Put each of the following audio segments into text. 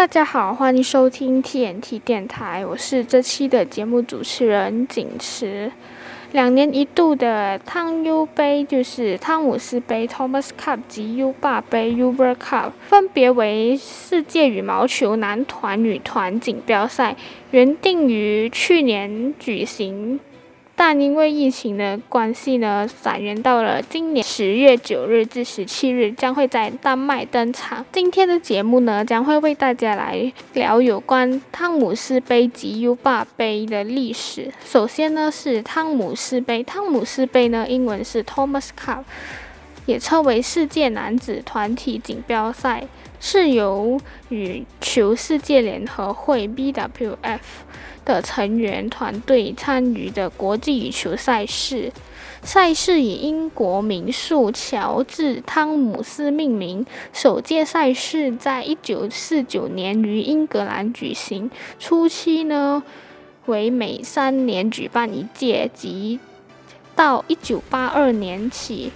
大家好，欢迎收听 TNT 电台，我是这期的节目主持人景池。两年一度的汤 U 杯就是汤姆斯杯 （Thomas Cup） 及 U 霸杯 （Uber Cup），分别为世界羽毛球男团、女团锦标赛，原定于去年举行。但因为疫情的关系呢，展延到了今年十月九日至十七日，将会在丹麦登场。今天的节目呢，将会为大家来聊有关汤姆斯杯及 U 霸杯的历史。首先呢，是汤姆斯杯。汤姆斯杯呢，英文是 Thomas Cup，也称为世界男子团体锦标赛，是由羽球世界联合会 （BWF）。的成员团队参与的国际羽球赛事，赛事以英国名宿乔治·汤姆斯命名。首届赛事在一九四九年于英格兰举行，初期呢为每三年举办一届，及到一九八二年起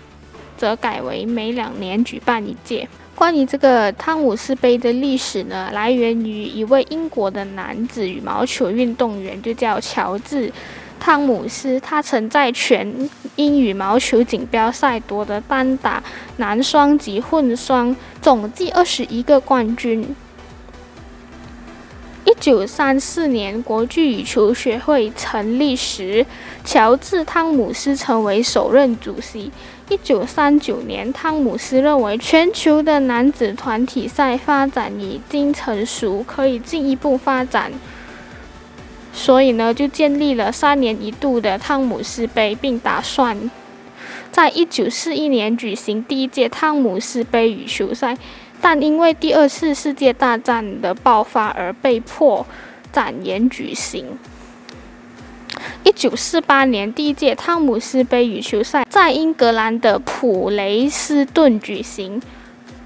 则改为每两年举办一届。关于这个汤姆斯杯的历史呢，来源于一位英国的男子羽毛球运动员，就叫乔治·汤姆斯。他曾在全英羽毛球锦标赛夺得单打、男双及混双总计二十一个冠军。一九三四年，国际羽球学会成立时，乔治·汤姆斯成为首任主席。一九三九年，汤姆斯认为全球的男子团体赛发展已经成熟，可以进一步发展，所以呢，就建立了三年一度的汤姆斯杯，并打算在一九四一年举行第一届汤姆斯杯羽球赛，但因为第二次世界大战的爆发而被迫暂延举行。一九四八年，第一届汤姆斯杯羽球赛在英格兰的普雷斯顿举行，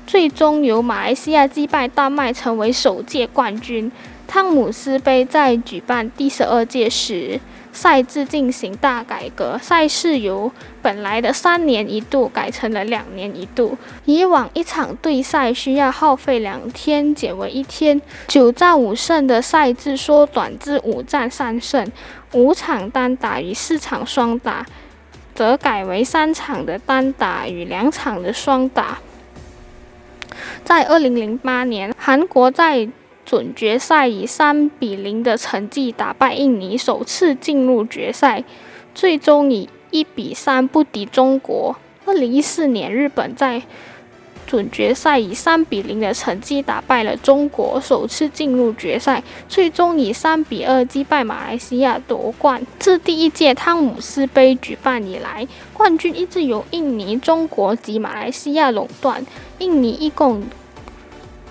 最终由马来西亚击败丹麦，成为首届冠军。汤姆斯杯在举办第十二届时。赛制进行大改革，赛事由本来的三年一度改成了两年一度。以往一场对赛需要耗费两天，减为一天。九战五胜的赛制缩短至五战三胜。五场单打与四场双打，则改为三场的单打与两场的双打。在二零零八年，韩国在准决赛以三比零的成绩打败印尼，首次进入决赛，最终以一比三不敌中国。二零一四年，日本在准决赛以三比零的成绩打败了中国，首次进入决赛，最终以三比二击败马来西亚夺冠。自第一届汤姆斯杯举办以来，冠军一直由印尼、中国及马来西亚垄断。印尼一共。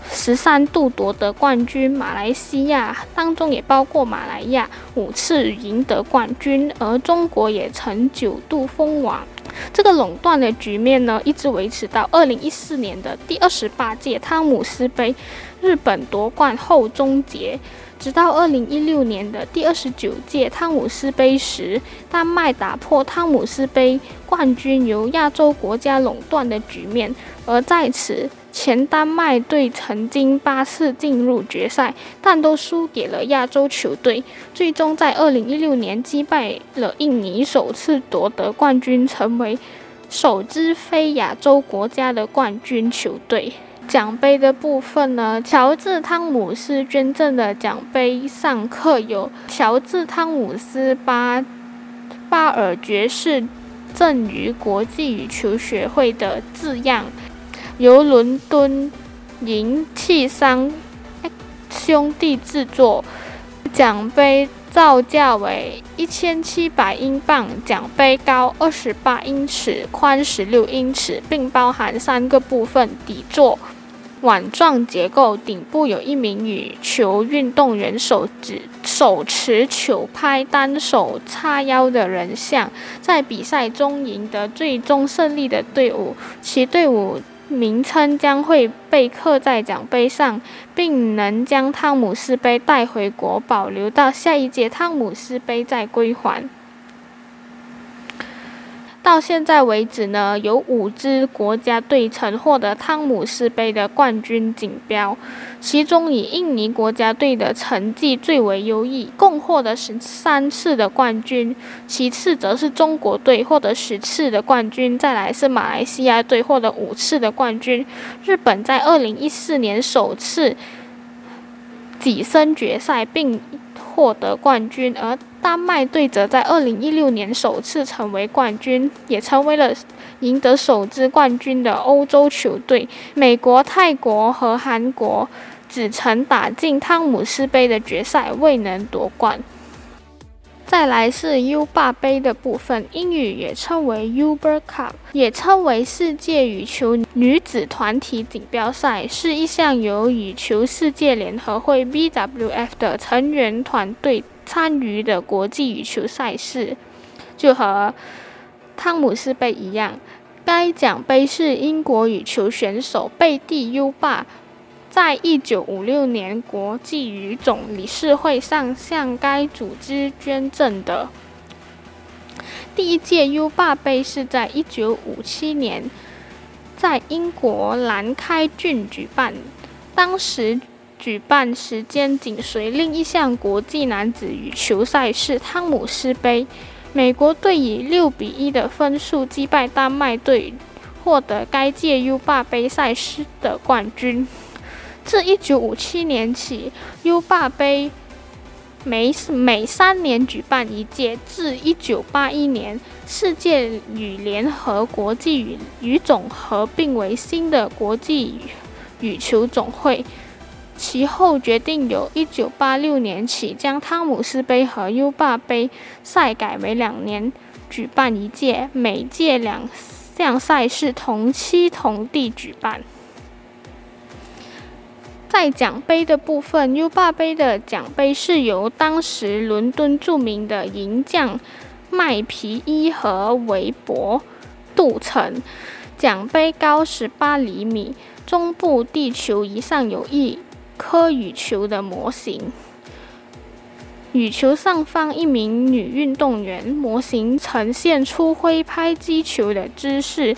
十三度夺得冠军，马来西亚当中也包括马来亚五次赢得冠军，而中国也曾九度封王。这个垄断的局面呢，一直维持到二零一四年的第二十八届汤姆斯杯，日本夺冠后终结。直到二零一六年的第二十九届汤姆斯杯时，丹麦打破汤姆斯杯冠军由亚洲国家垄断的局面，而在此。前丹麦队曾经八次进入决赛，但都输给了亚洲球队。最终在二零一六年击败了印尼，首次夺得冠军，成为首支非亚洲国家的冠军球队。奖杯的部分呢？乔治·汤姆斯捐赠的奖杯上刻有“乔治·汤姆斯巴巴尔爵士赠予国际羽球学会”的字样。由伦敦银器商兄弟制作，奖杯造价为一千七百英镑，奖杯高二十八英尺，宽十六英尺，并包含三个部分：底座、碗状结构，顶部有一名羽球运动员手指手持球拍，单手叉腰的人像，在比赛中赢得最终胜利的队伍，其队伍。名称将会被刻在奖杯上，并能将汤姆斯杯带回国，保留到下一届汤姆斯杯再归还。到现在为止呢，有五支国家队曾获得汤姆斯杯的冠军锦标，其中以印尼国家队的成绩最为优异，共获得十三次的冠军。其次则是中国队获得十次的冠军，再来是马来西亚队获得五次的冠军。日本在二零一四年首次跻身决赛并获得冠军，而丹麦队则在二零一六年首次成为冠军，也成为了赢得首支冠军的欧洲球队。美国、泰国和韩国只曾打进汤姆斯杯的决赛，未能夺冠。再来是 U 霸杯的部分，英语也称为 Uber Cup，也称为世界羽球女子团体锦标赛，是一项由羽球世界联合会 （BWF） 的成员团队参与的国际羽球赛事，就和汤姆斯杯一样。该奖杯是英国羽球选手贝蒂优霸。在一九五六年国际羽总理事会上向该组织捐赠的。第一届优霸杯是在一九五七年在英国兰开郡举办，当时举办时间紧随另一项国际男子羽球赛事汤姆斯杯，美国队以六比一的分数击败丹麦队，获得该届 U 霸杯赛事的冠军。自一九五七年起，U 霸杯每每三年举办一届。至一九八一年，世界羽联和国际羽羽总合并为新的国际羽球总会。其后决定由一九八六年起将汤姆斯杯和 U 霸杯赛改为两年举办一届，每届两项赛事同期同地举办。在奖杯的部分，U 霸杯的奖杯是由当时伦敦著名的银匠麦皮伊和韦伯镀成。奖杯高十八厘米，中部地球仪上有一颗羽球的模型。羽球上方一名女运动员，模型呈现出挥拍击球的姿势。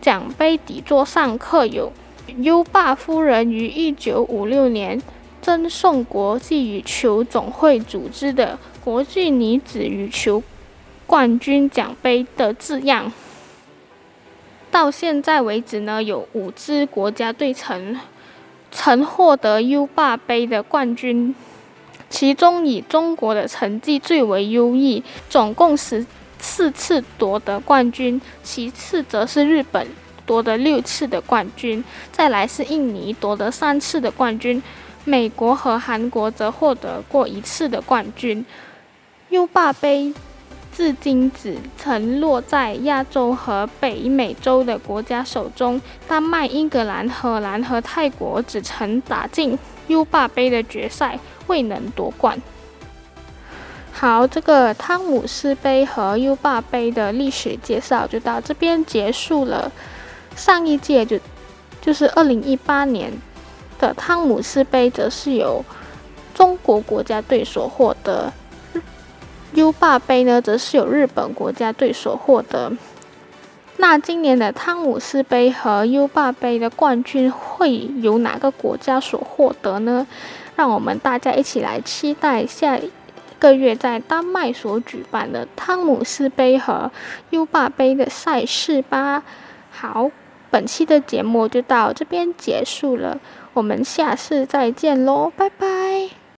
奖杯底座上刻有。优霸夫人于一九五六年赠送国际羽球总会组织的国际女子羽球冠军奖杯的字样。到现在为止呢，有五支国家队曾曾获得 U 霸杯的冠军，其中以中国的成绩最为优异，总共十四次夺得冠军，其次则是日本。夺得六次的冠军，再来是印尼夺得三次的冠军，美国和韩国则获得过一次的冠军。U 霸杯至今只曾落在亚洲和北美洲的国家手中，丹麦、英格兰、荷兰和泰国只曾打进 U 霸杯的决赛，未能夺冠。好，这个汤姆斯杯和 U 霸杯的历史介绍就到这边结束了。上一届就就是二零一八年的汤姆斯杯，则是由中国国家队所获得；U 霸杯呢，则是由日本国家队所获得。那今年的汤姆斯杯和 U 霸杯的冠军会由哪个国家所获得呢？让我们大家一起来期待下个月在丹麦所举办的汤姆斯杯和 U 霸杯的赛事吧。好。本期的节目就到这边结束了，我们下次再见喽，拜拜。